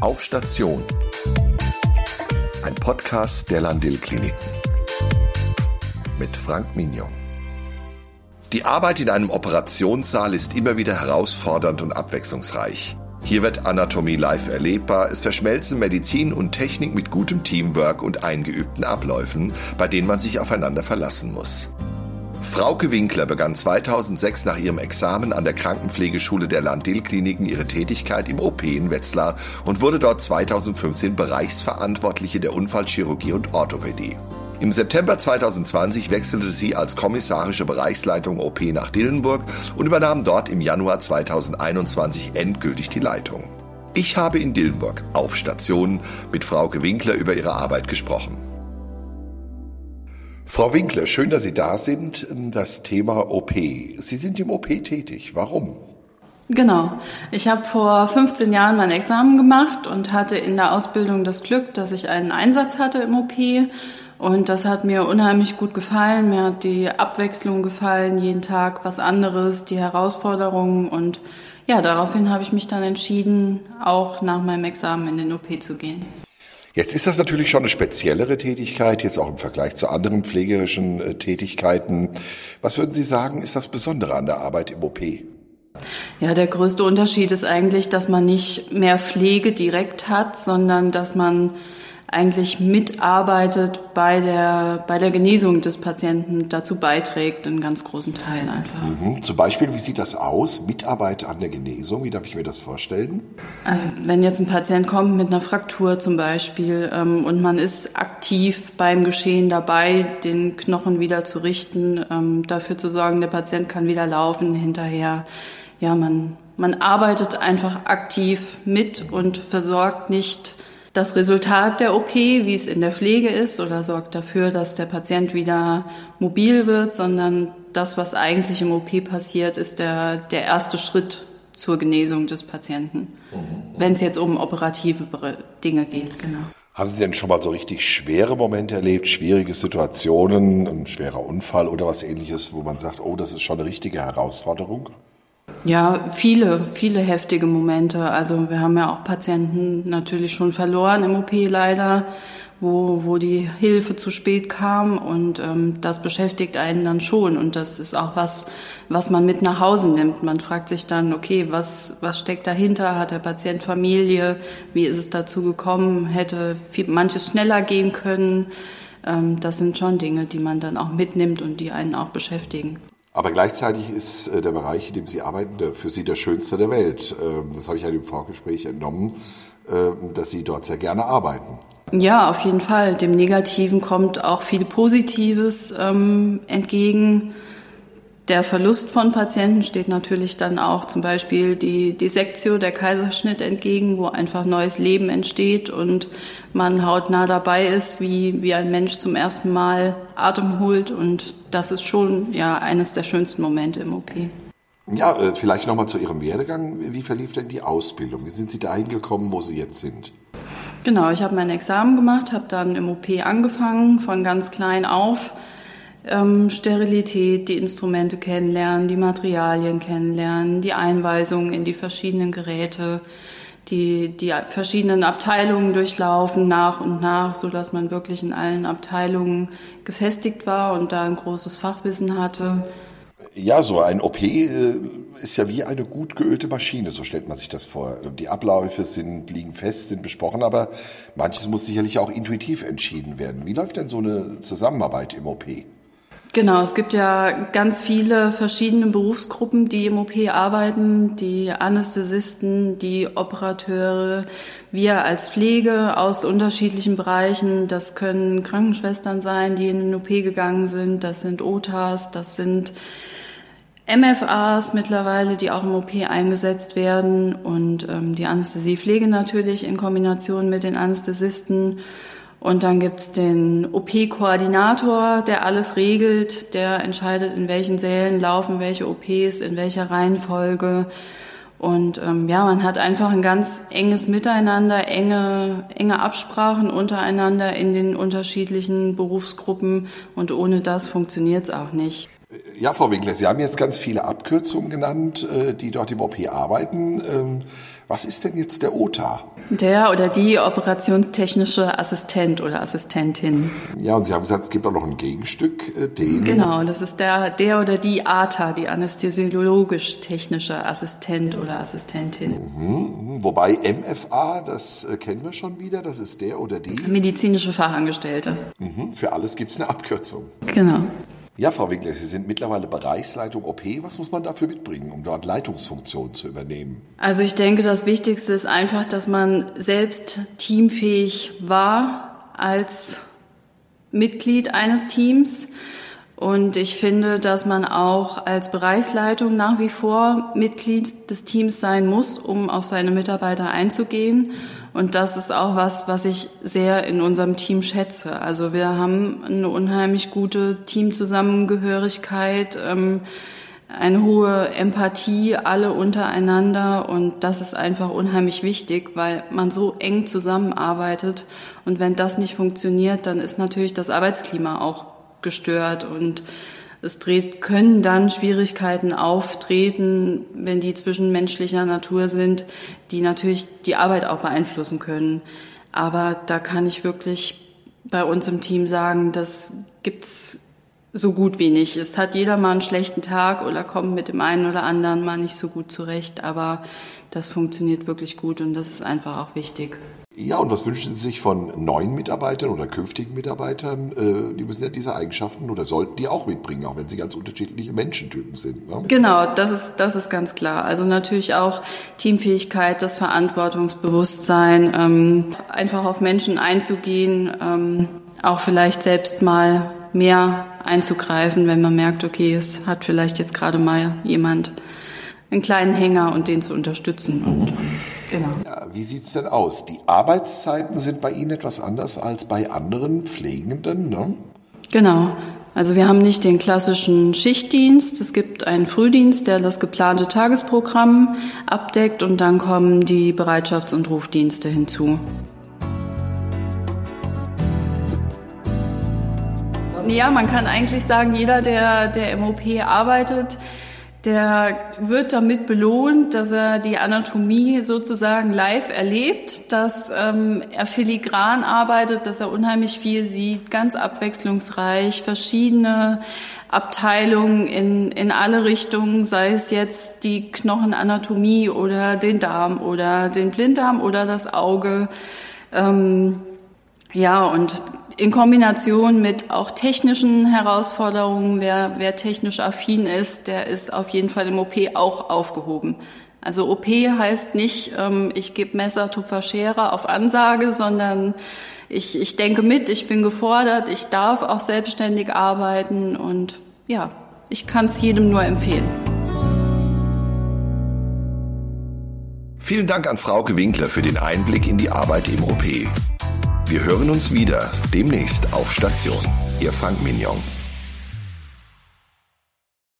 Auf Station. Ein Podcast der Landil Kliniken. Mit Frank Mignon. Die Arbeit in einem Operationssaal ist immer wieder herausfordernd und abwechslungsreich. Hier wird Anatomie live erlebbar, es verschmelzen Medizin und Technik mit gutem Teamwork und eingeübten Abläufen, bei denen man sich aufeinander verlassen muss. Frauke Winkler begann 2006 nach ihrem Examen an der Krankenpflegeschule der Landil-Kliniken ihre Tätigkeit im OP in Wetzlar und wurde dort 2015 Bereichsverantwortliche der Unfallchirurgie und Orthopädie. Im September 2020 wechselte sie als kommissarische Bereichsleitung OP nach Dillenburg und übernahm dort im Januar 2021 endgültig die Leitung. Ich habe in Dillenburg auf Station mit Frauke Winkler über ihre Arbeit gesprochen. Frau Winkler, schön, dass Sie da sind. Das Thema OP. Sie sind im OP tätig. Warum? Genau. Ich habe vor 15 Jahren mein Examen gemacht und hatte in der Ausbildung das Glück, dass ich einen Einsatz hatte im OP. Und das hat mir unheimlich gut gefallen. Mir hat die Abwechslung gefallen, jeden Tag was anderes, die Herausforderungen. Und ja, daraufhin habe ich mich dann entschieden, auch nach meinem Examen in den OP zu gehen. Jetzt ist das natürlich schon eine speziellere Tätigkeit, jetzt auch im Vergleich zu anderen pflegerischen äh, Tätigkeiten. Was würden Sie sagen, ist das Besondere an der Arbeit im OP? Ja, der größte Unterschied ist eigentlich, dass man nicht mehr Pflege direkt hat, sondern dass man eigentlich mitarbeitet bei der, bei der Genesung des Patienten, dazu beiträgt, in ganz großen Teilen einfach. Mhm. Zum Beispiel, wie sieht das aus? Mitarbeit an der Genesung, wie darf ich mir das vorstellen? Also wenn jetzt ein Patient kommt mit einer Fraktur zum Beispiel ähm, und man ist aktiv beim Geschehen dabei, den Knochen wieder zu richten, ähm, dafür zu sorgen, der Patient kann wieder laufen hinterher. Ja, man, man arbeitet einfach aktiv mit und versorgt nicht das Resultat der OP, wie es in der Pflege ist, oder sorgt dafür, dass der Patient wieder mobil wird, sondern das, was eigentlich im OP passiert, ist der, der erste Schritt zur Genesung des Patienten, mhm. wenn es jetzt um operative Dinge geht. Genau. Haben Sie denn schon mal so richtig schwere Momente erlebt, schwierige Situationen, ein schwerer Unfall oder was ähnliches, wo man sagt, oh, das ist schon eine richtige Herausforderung? Ja, viele, viele heftige Momente. Also wir haben ja auch Patienten natürlich schon verloren im OP leider, wo, wo die Hilfe zu spät kam und ähm, das beschäftigt einen dann schon und das ist auch was, was man mit nach Hause nimmt. Man fragt sich dann, okay, was, was steckt dahinter? Hat der Patient Familie? Wie ist es dazu gekommen? Hätte viel, manches schneller gehen können? Ähm, das sind schon Dinge, die man dann auch mitnimmt und die einen auch beschäftigen. Aber gleichzeitig ist äh, der Bereich, in dem Sie arbeiten, für Sie der schönste der Welt. Ähm, das habe ich ja im Vorgespräch entnommen, ähm, dass Sie dort sehr gerne arbeiten. Ja, auf jeden Fall. Dem Negativen kommt auch viel Positives ähm, entgegen. Der Verlust von Patienten steht natürlich dann auch zum Beispiel die, die Sektio, der Kaiserschnitt entgegen, wo einfach neues Leben entsteht und man hautnah dabei ist, wie, wie ein Mensch zum ersten Mal Atem holt. Und das ist schon ja eines der schönsten Momente im OP. Ja, äh, vielleicht nochmal zu Ihrem Werdegang. Wie verlief denn die Ausbildung? Wie sind Sie dahin gekommen, wo Sie jetzt sind? Genau, ich habe mein Examen gemacht, habe dann im OP angefangen, von ganz klein auf ähm, Sterilität, die Instrumente kennenlernen, die Materialien kennenlernen, die Einweisungen in die verschiedenen Geräte, die, die verschiedenen Abteilungen durchlaufen nach und nach, so dass man wirklich in allen Abteilungen gefestigt war und da ein großes Fachwissen hatte. Ja, so ein OP äh, ist ja wie eine gut geölte Maschine, so stellt man sich das vor. Die Abläufe sind, liegen fest, sind besprochen, aber manches muss sicherlich auch intuitiv entschieden werden. Wie läuft denn so eine Zusammenarbeit im OP? Genau, es gibt ja ganz viele verschiedene Berufsgruppen, die im OP arbeiten, die Anästhesisten, die Operateure, wir als Pflege aus unterschiedlichen Bereichen. Das können Krankenschwestern sein, die in den OP gegangen sind, das sind OTAs, das sind MFAs mittlerweile, die auch im OP eingesetzt werden und ähm, die Anästhesiepflege natürlich in Kombination mit den Anästhesisten. Und dann gibt's den OP-Koordinator, der alles regelt, der entscheidet, in welchen Sälen laufen welche OPs, in welcher Reihenfolge. Und ähm, ja, man hat einfach ein ganz enges Miteinander, enge, enge Absprachen untereinander in den unterschiedlichen Berufsgruppen. Und ohne das funktioniert's auch nicht. Ja, Frau Winkler, Sie haben jetzt ganz viele Abkürzungen genannt, äh, die dort im OP arbeiten. Was ist denn jetzt der OTA? Der oder die operationstechnische Assistent oder Assistentin. Ja, und Sie haben gesagt, es gibt auch noch ein Gegenstück, äh, den. Genau, das ist der, der oder die ATA, die anästhesiologisch-technische Assistent oder Assistentin. Mhm. Wobei MFA, das äh, kennen wir schon wieder, das ist der oder die. Medizinische Fachangestellte. Mhm. Für alles gibt es eine Abkürzung. Genau. Ja, Frau Winkler, Sie sind mittlerweile Bereichsleitung OP. Was muss man dafür mitbringen, um dort Leitungsfunktionen zu übernehmen? Also ich denke, das Wichtigste ist einfach, dass man selbst teamfähig war als Mitglied eines Teams. Und ich finde, dass man auch als Bereichsleitung nach wie vor Mitglied des Teams sein muss, um auf seine Mitarbeiter einzugehen und das ist auch was, was ich sehr in unserem Team schätze. Also wir haben eine unheimlich gute Teamzusammengehörigkeit, ähm, eine hohe Empathie, alle untereinander. Und das ist einfach unheimlich wichtig, weil man so eng zusammenarbeitet. Und wenn das nicht funktioniert, dann ist natürlich das Arbeitsklima auch gestört und es dreht, können dann Schwierigkeiten auftreten, wenn die zwischenmenschlicher Natur sind, die natürlich die Arbeit auch beeinflussen können. Aber da kann ich wirklich bei uns im Team sagen, das gibt's so gut wie nicht. Es hat jeder mal einen schlechten Tag oder kommt mit dem einen oder anderen mal nicht so gut zurecht, aber das funktioniert wirklich gut und das ist einfach auch wichtig. Ja, und was wünschen Sie sich von neuen Mitarbeitern oder künftigen Mitarbeitern? Äh, die müssen ja diese Eigenschaften oder sollten die auch mitbringen, auch wenn sie ganz unterschiedliche Menschentypen sind. Ne? Genau, das ist, das ist ganz klar. Also natürlich auch Teamfähigkeit, das Verantwortungsbewusstsein, ähm, einfach auf Menschen einzugehen, ähm, auch vielleicht selbst mal mehr einzugreifen, wenn man merkt, okay, es hat vielleicht jetzt gerade mal jemand einen kleinen Hänger und den zu unterstützen. Und Genau. Ja, wie sieht's denn aus? Die Arbeitszeiten sind bei Ihnen etwas anders als bei anderen Pflegenden, ne? Genau. Also wir haben nicht den klassischen Schichtdienst. Es gibt einen Frühdienst, der das geplante Tagesprogramm abdeckt und dann kommen die Bereitschafts- und Rufdienste hinzu. Ja, man kann eigentlich sagen, jeder, der der MOP arbeitet, der wird damit belohnt, dass er die Anatomie sozusagen live erlebt, dass ähm, er filigran arbeitet, dass er unheimlich viel sieht, ganz abwechslungsreich, verschiedene Abteilungen in, in alle Richtungen, sei es jetzt die Knochenanatomie oder den Darm oder den Blinddarm oder das Auge. Ähm, ja, und in Kombination mit auch technischen Herausforderungen, wer, wer technisch affin ist, der ist auf jeden Fall im OP auch aufgehoben. Also OP heißt nicht, ähm, ich gebe Messer, Tupfer, Schere auf Ansage, sondern ich, ich denke mit, ich bin gefordert, ich darf auch selbstständig arbeiten und ja, ich kann es jedem nur empfehlen. Vielen Dank an Frauke Winkler für den Einblick in die Arbeit im OP. Wir hören uns wieder demnächst auf Station. Ihr Frank Mignon.